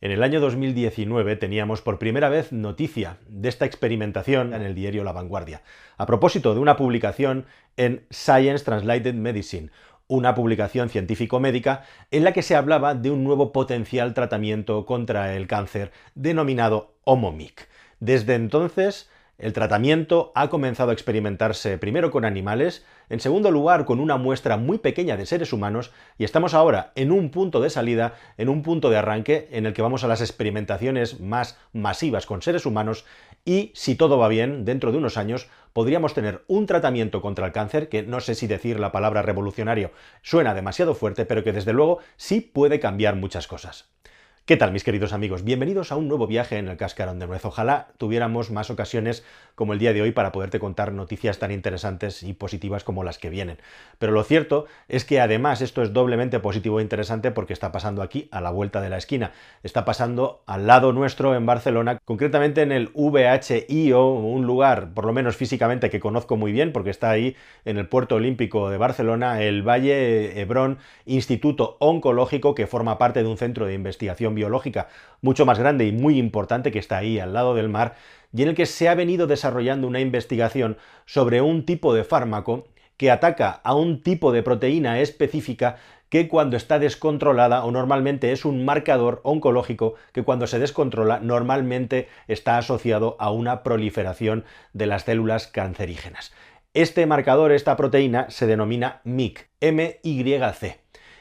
En el año 2019 teníamos por primera vez noticia de esta experimentación en el diario La Vanguardia, a propósito de una publicación en Science Translated Medicine, una publicación científico-médica en la que se hablaba de un nuevo potencial tratamiento contra el cáncer denominado HOMOMIC. Desde entonces, el tratamiento ha comenzado a experimentarse primero con animales, en segundo lugar con una muestra muy pequeña de seres humanos y estamos ahora en un punto de salida, en un punto de arranque en el que vamos a las experimentaciones más masivas con seres humanos y si todo va bien, dentro de unos años podríamos tener un tratamiento contra el cáncer que no sé si decir la palabra revolucionario suena demasiado fuerte, pero que desde luego sí puede cambiar muchas cosas. ¿Qué tal mis queridos amigos? Bienvenidos a un nuevo viaje en el Cascarón de Nuez. Ojalá tuviéramos más ocasiones como el día de hoy para poderte contar noticias tan interesantes y positivas como las que vienen. Pero lo cierto es que además esto es doblemente positivo e interesante porque está pasando aquí a la vuelta de la esquina. Está pasando al lado nuestro en Barcelona, concretamente en el VHIO, un lugar por lo menos físicamente que conozco muy bien porque está ahí en el puerto olímpico de Barcelona, el Valle Hebrón Instituto Oncológico que forma parte de un centro de investigación biológica mucho más grande y muy importante que está ahí al lado del mar, y en el que se ha venido desarrollando una investigación sobre un tipo de fármaco que ataca a un tipo de proteína específica que cuando está descontrolada o normalmente es un marcador oncológico que cuando se descontrola normalmente está asociado a una proliferación de las células cancerígenas. Este marcador, esta proteína, se denomina MYC,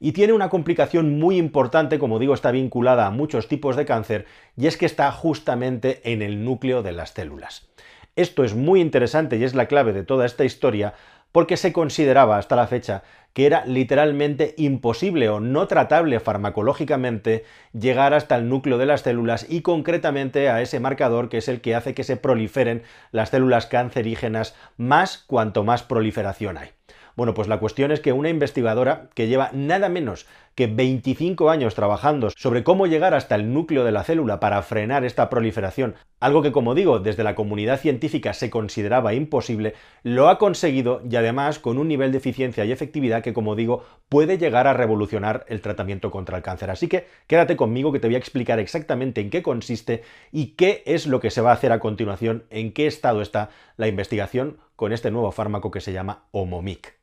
y tiene una complicación muy importante, como digo, está vinculada a muchos tipos de cáncer, y es que está justamente en el núcleo de las células. Esto es muy interesante y es la clave de toda esta historia porque se consideraba hasta la fecha que era literalmente imposible o no tratable farmacológicamente llegar hasta el núcleo de las células y concretamente a ese marcador que es el que hace que se proliferen las células cancerígenas más cuanto más proliferación hay. Bueno, pues la cuestión es que una investigadora que lleva nada menos que 25 años trabajando sobre cómo llegar hasta el núcleo de la célula para frenar esta proliferación, algo que como digo desde la comunidad científica se consideraba imposible, lo ha conseguido y además con un nivel de eficiencia y efectividad que como digo puede llegar a revolucionar el tratamiento contra el cáncer. Así que quédate conmigo que te voy a explicar exactamente en qué consiste y qué es lo que se va a hacer a continuación, en qué estado está la investigación con este nuevo fármaco que se llama Omomic.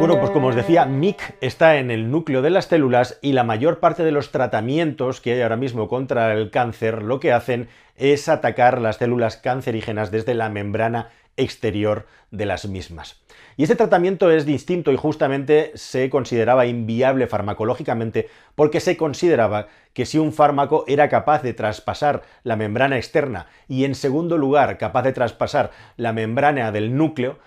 Bueno, pues como os decía, MIC está en el núcleo de las células y la mayor parte de los tratamientos que hay ahora mismo contra el cáncer lo que hacen es atacar las células cancerígenas desde la membrana exterior de las mismas. Y este tratamiento es distinto y justamente se consideraba inviable farmacológicamente porque se consideraba que si un fármaco era capaz de traspasar la membrana externa y en segundo lugar capaz de traspasar la membrana del núcleo,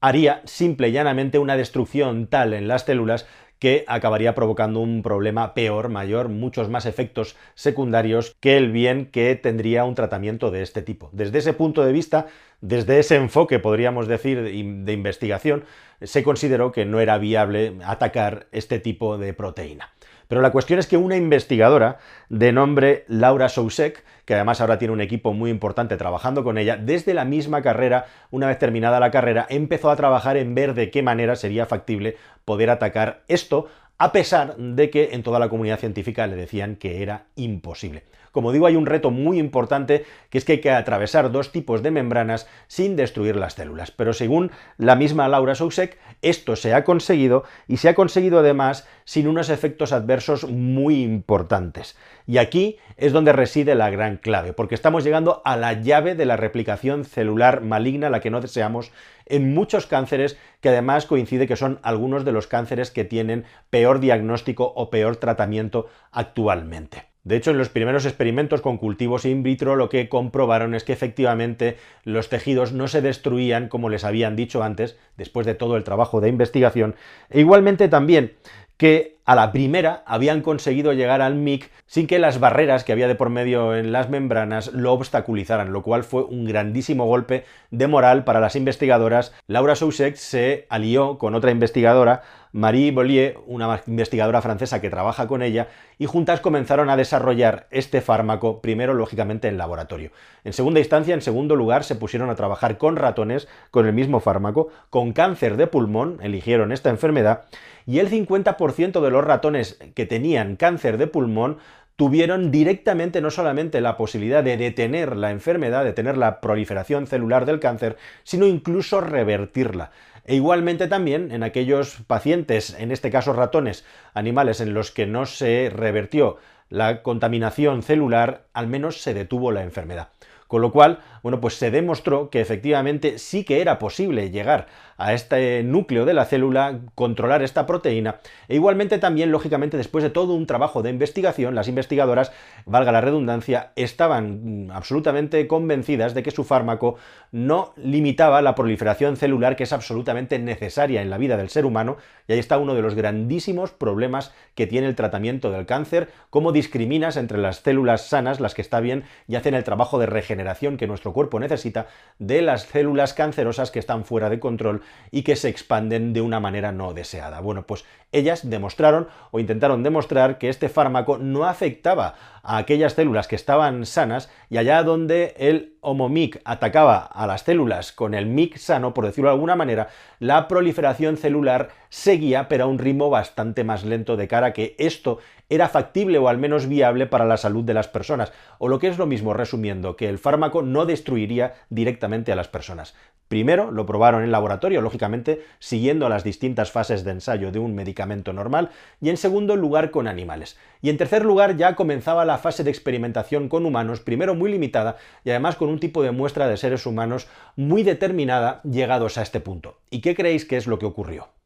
haría simple y llanamente una destrucción tal en las células que acabaría provocando un problema peor, mayor, muchos más efectos secundarios que el bien que tendría un tratamiento de este tipo. Desde ese punto de vista, desde ese enfoque, podríamos decir, de investigación, se consideró que no era viable atacar este tipo de proteína. Pero la cuestión es que una investigadora de nombre Laura Sousek, que además ahora tiene un equipo muy importante trabajando con ella, desde la misma carrera, una vez terminada la carrera, empezó a trabajar en ver de qué manera sería factible poder atacar esto, a pesar de que en toda la comunidad científica le decían que era imposible. Como digo, hay un reto muy importante que es que hay que atravesar dos tipos de membranas sin destruir las células. Pero según la misma Laura Sousek, esto se ha conseguido y se ha conseguido además sin unos efectos adversos muy importantes. Y aquí es donde reside la gran clave, porque estamos llegando a la llave de la replicación celular maligna, la que no deseamos, en muchos cánceres, que además coincide que son algunos de los cánceres que tienen peor diagnóstico o peor tratamiento actualmente. De hecho, en los primeros experimentos con cultivos in vitro lo que comprobaron es que efectivamente los tejidos no se destruían como les habían dicho antes, después de todo el trabajo de investigación, e igualmente también que a la primera habían conseguido llegar al MIC sin que las barreras que había de por medio en las membranas lo obstaculizaran, lo cual fue un grandísimo golpe de moral para las investigadoras. Laura Sousek se alió con otra investigadora, Marie Bollier, una investigadora francesa que trabaja con ella, y juntas comenzaron a desarrollar este fármaco, primero lógicamente en laboratorio. En segunda instancia, en segundo lugar, se pusieron a trabajar con ratones con el mismo fármaco, con cáncer de pulmón, eligieron esta enfermedad, y el 50% de los ratones que tenían cáncer de pulmón tuvieron directamente no solamente la posibilidad de detener la enfermedad, de detener la proliferación celular del cáncer, sino incluso revertirla. E igualmente también en aquellos pacientes, en este caso ratones, animales en los que no se revertió la contaminación celular, al menos se detuvo la enfermedad. Con lo cual, bueno, pues se demostró que efectivamente sí que era posible llegar a este núcleo de la célula, controlar esta proteína, e igualmente también, lógicamente, después de todo un trabajo de investigación, las investigadoras, valga la redundancia, estaban mm, absolutamente convencidas de que su fármaco no limitaba la proliferación celular que es absolutamente necesaria en la vida del ser humano, y ahí está uno de los grandísimos problemas que tiene el tratamiento del cáncer, cómo discriminas entre las células sanas, las que está bien, y hacen el trabajo de regeneración que nuestro cuerpo necesita, de las células cancerosas que están fuera de control y que se expanden de una manera no deseada. Bueno, pues ellas demostraron o intentaron demostrar que este fármaco no afectaba a aquellas células que estaban sanas y allá donde el homomic atacaba a las células con el mic sano, por decirlo de alguna manera, la proliferación celular seguía pero a un ritmo bastante más lento de cara que esto era factible o al menos viable para la salud de las personas, o lo que es lo mismo resumiendo, que el fármaco no destruiría directamente a las personas. Primero lo probaron en laboratorio, lógicamente siguiendo las distintas fases de ensayo de un medicamento normal, y en segundo lugar con animales. Y en tercer lugar ya comenzaba la fase de experimentación con humanos, primero muy limitada y además con un tipo de muestra de seres humanos muy determinada llegados a este punto. ¿Y qué creéis que es lo que ocurrió?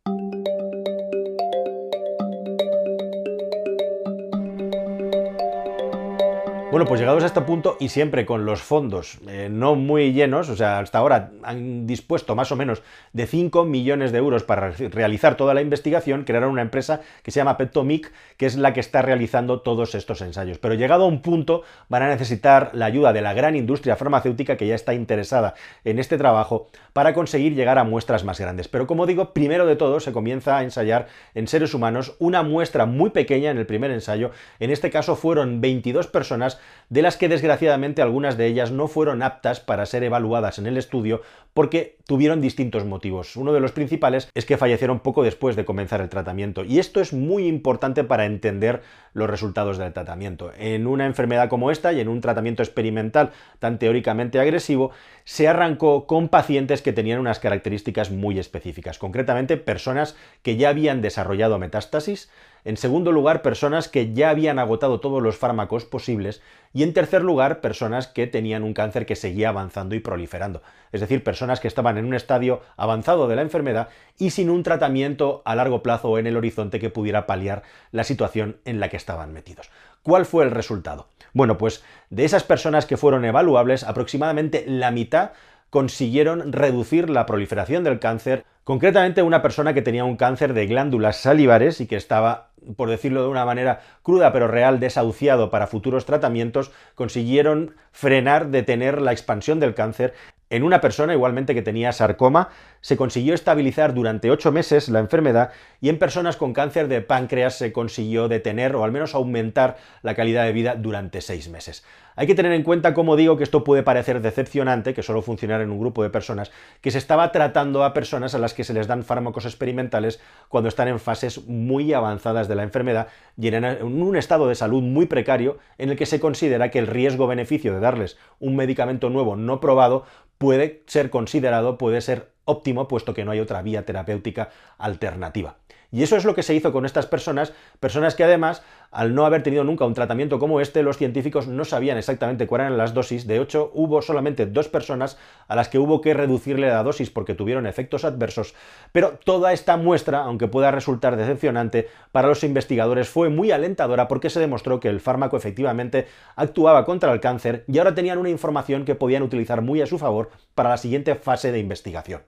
Bueno, pues llegados a este punto y siempre con los fondos eh, no muy llenos, o sea, hasta ahora han dispuesto más o menos de 5 millones de euros para realizar toda la investigación, crearon una empresa que se llama Petomic, que es la que está realizando todos estos ensayos. Pero llegado a un punto van a necesitar la ayuda de la gran industria farmacéutica que ya está interesada en este trabajo para conseguir llegar a muestras más grandes. Pero como digo, primero de todo se comienza a ensayar en seres humanos una muestra muy pequeña en el primer ensayo. En este caso fueron 22 personas de las que desgraciadamente algunas de ellas no fueron aptas para ser evaluadas en el estudio porque tuvieron distintos motivos. Uno de los principales es que fallecieron poco después de comenzar el tratamiento y esto es muy importante para entender los resultados del tratamiento. En una enfermedad como esta y en un tratamiento experimental tan teóricamente agresivo, se arrancó con pacientes que tenían unas características muy específicas, concretamente personas que ya habían desarrollado metástasis, en segundo lugar, personas que ya habían agotado todos los fármacos posibles. Y en tercer lugar, personas que tenían un cáncer que seguía avanzando y proliferando. Es decir, personas que estaban en un estadio avanzado de la enfermedad y sin un tratamiento a largo plazo o en el horizonte que pudiera paliar la situación en la que estaban metidos. ¿Cuál fue el resultado? Bueno, pues de esas personas que fueron evaluables, aproximadamente la mitad consiguieron reducir la proliferación del cáncer, concretamente una persona que tenía un cáncer de glándulas salivares y que estaba por decirlo de una manera cruda pero real, desahuciado para futuros tratamientos, consiguieron frenar, detener la expansión del cáncer. En una persona igualmente que tenía sarcoma, se consiguió estabilizar durante ocho meses la enfermedad y en personas con cáncer de páncreas se consiguió detener o al menos aumentar la calidad de vida durante seis meses. Hay que tener en cuenta, como digo, que esto puede parecer decepcionante, que solo funcionara en un grupo de personas, que se estaba tratando a personas a las que se les dan fármacos experimentales cuando están en fases muy avanzadas de la enfermedad y en un estado de salud muy precario en el que se considera que el riesgo-beneficio de darles un medicamento nuevo no probado puede ser considerado, puede ser óptimo, puesto que no hay otra vía terapéutica alternativa. Y eso es lo que se hizo con estas personas, personas que además, al no haber tenido nunca un tratamiento como este, los científicos no sabían exactamente cuáles eran las dosis. De hecho, hubo solamente dos personas a las que hubo que reducirle la dosis porque tuvieron efectos adversos. Pero toda esta muestra, aunque pueda resultar decepcionante, para los investigadores fue muy alentadora porque se demostró que el fármaco efectivamente actuaba contra el cáncer y ahora tenían una información que podían utilizar muy a su favor para la siguiente fase de investigación.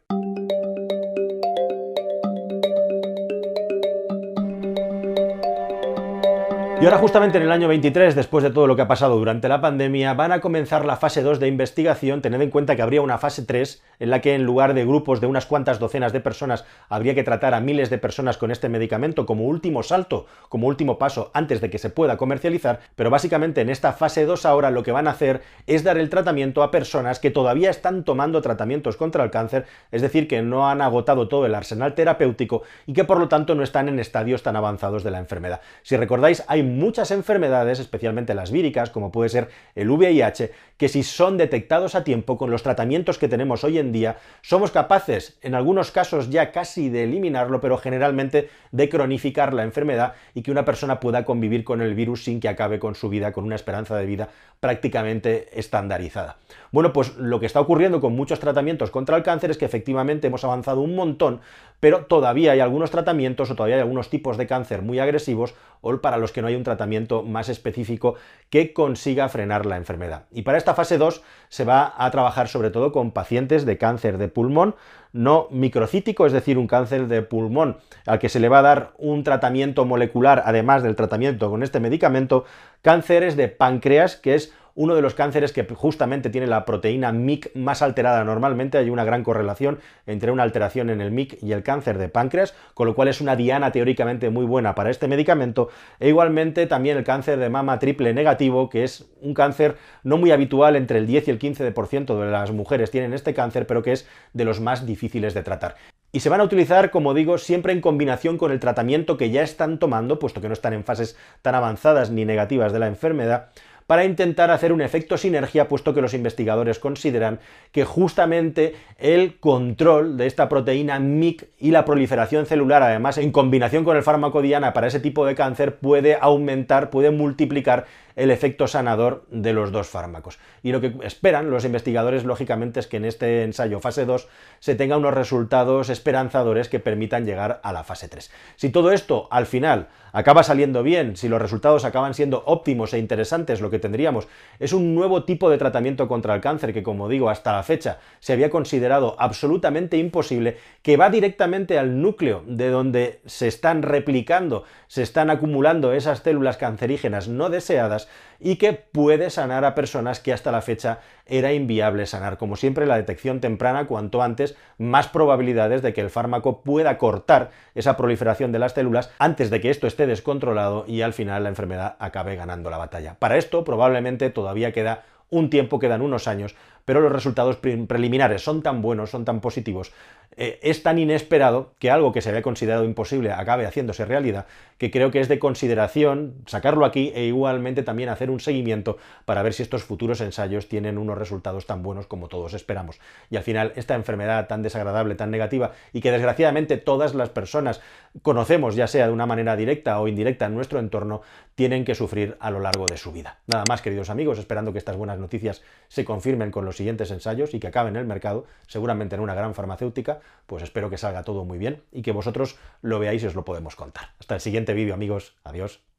Y ahora justamente en el año 23, después de todo lo que ha pasado durante la pandemia, van a comenzar la fase 2 de investigación, tened en cuenta que habría una fase 3 en la que en lugar de grupos de unas cuantas docenas de personas habría que tratar a miles de personas con este medicamento como último salto, como último paso antes de que se pueda comercializar, pero básicamente en esta fase 2 ahora lo que van a hacer es dar el tratamiento a personas que todavía están tomando tratamientos contra el cáncer, es decir, que no han agotado todo el arsenal terapéutico y que por lo tanto no están en estadios tan avanzados de la enfermedad. Si recordáis, hay muchas enfermedades, especialmente las víricas, como puede ser el VIH, que si son detectados a tiempo con los tratamientos que tenemos hoy en día, somos capaces, en algunos casos ya casi de eliminarlo, pero generalmente de cronificar la enfermedad y que una persona pueda convivir con el virus sin que acabe con su vida, con una esperanza de vida prácticamente estandarizada. Bueno, pues lo que está ocurriendo con muchos tratamientos contra el cáncer es que efectivamente hemos avanzado un montón, pero todavía hay algunos tratamientos o todavía hay algunos tipos de cáncer muy agresivos o para los que no hay un tratamiento más específico que consiga frenar la enfermedad. Y para esta fase 2 se va a trabajar sobre todo con pacientes de cáncer de pulmón, no microcítico, es decir, un cáncer de pulmón al que se le va a dar un tratamiento molecular, además del tratamiento con este medicamento, cánceres de páncreas, que es uno de los cánceres que justamente tiene la proteína MIC más alterada normalmente, hay una gran correlación entre una alteración en el MIC y el cáncer de páncreas, con lo cual es una diana teóricamente muy buena para este medicamento, e igualmente también el cáncer de mama triple negativo, que es un cáncer no muy habitual, entre el 10 y el 15% de las mujeres tienen este cáncer, pero que es de los más difíciles de tratar. Y se van a utilizar, como digo, siempre en combinación con el tratamiento que ya están tomando, puesto que no están en fases tan avanzadas ni negativas de la enfermedad, para intentar hacer un efecto sinergia, puesto que los investigadores consideran que justamente el control de esta proteína MIC y la proliferación celular, además en combinación con el fármaco diana para ese tipo de cáncer, puede aumentar, puede multiplicar el efecto sanador de los dos fármacos. Y lo que esperan los investigadores, lógicamente, es que en este ensayo fase 2 se tenga unos resultados esperanzadores que permitan llegar a la fase 3. Si todo esto al final acaba saliendo bien, si los resultados acaban siendo óptimos e interesantes, lo que tendríamos es un nuevo tipo de tratamiento contra el cáncer que, como digo, hasta la fecha se había considerado absolutamente imposible, que va directamente al núcleo de donde se están replicando, se están acumulando esas células cancerígenas no deseadas, y que puede sanar a personas que hasta la fecha era inviable sanar. Como siempre, la detección temprana, cuanto antes, más probabilidades de que el fármaco pueda cortar esa proliferación de las células antes de que esto esté descontrolado y al final la enfermedad acabe ganando la batalla. Para esto probablemente todavía queda un tiempo, quedan unos años, pero los resultados preliminares son tan buenos, son tan positivos, eh, es tan inesperado que algo que se había considerado imposible acabe haciéndose realidad, que creo que es de consideración sacarlo aquí e igualmente también hacer un seguimiento para ver si estos futuros ensayos tienen unos resultados tan buenos como todos esperamos. Y al final, esta enfermedad tan desagradable, tan negativa, y que desgraciadamente todas las personas conocemos, ya sea de una manera directa o indirecta en nuestro entorno, tienen que sufrir a lo largo de su vida. Nada más, queridos amigos, esperando que estas buenas noticias se confirmen con los siguientes ensayos y que acaben en el mercado, seguramente en una gran farmacéutica, pues espero que salga todo muy bien y que vosotros lo veáis y os lo podemos contar. Hasta el siguiente vídeo, amigos. Adiós.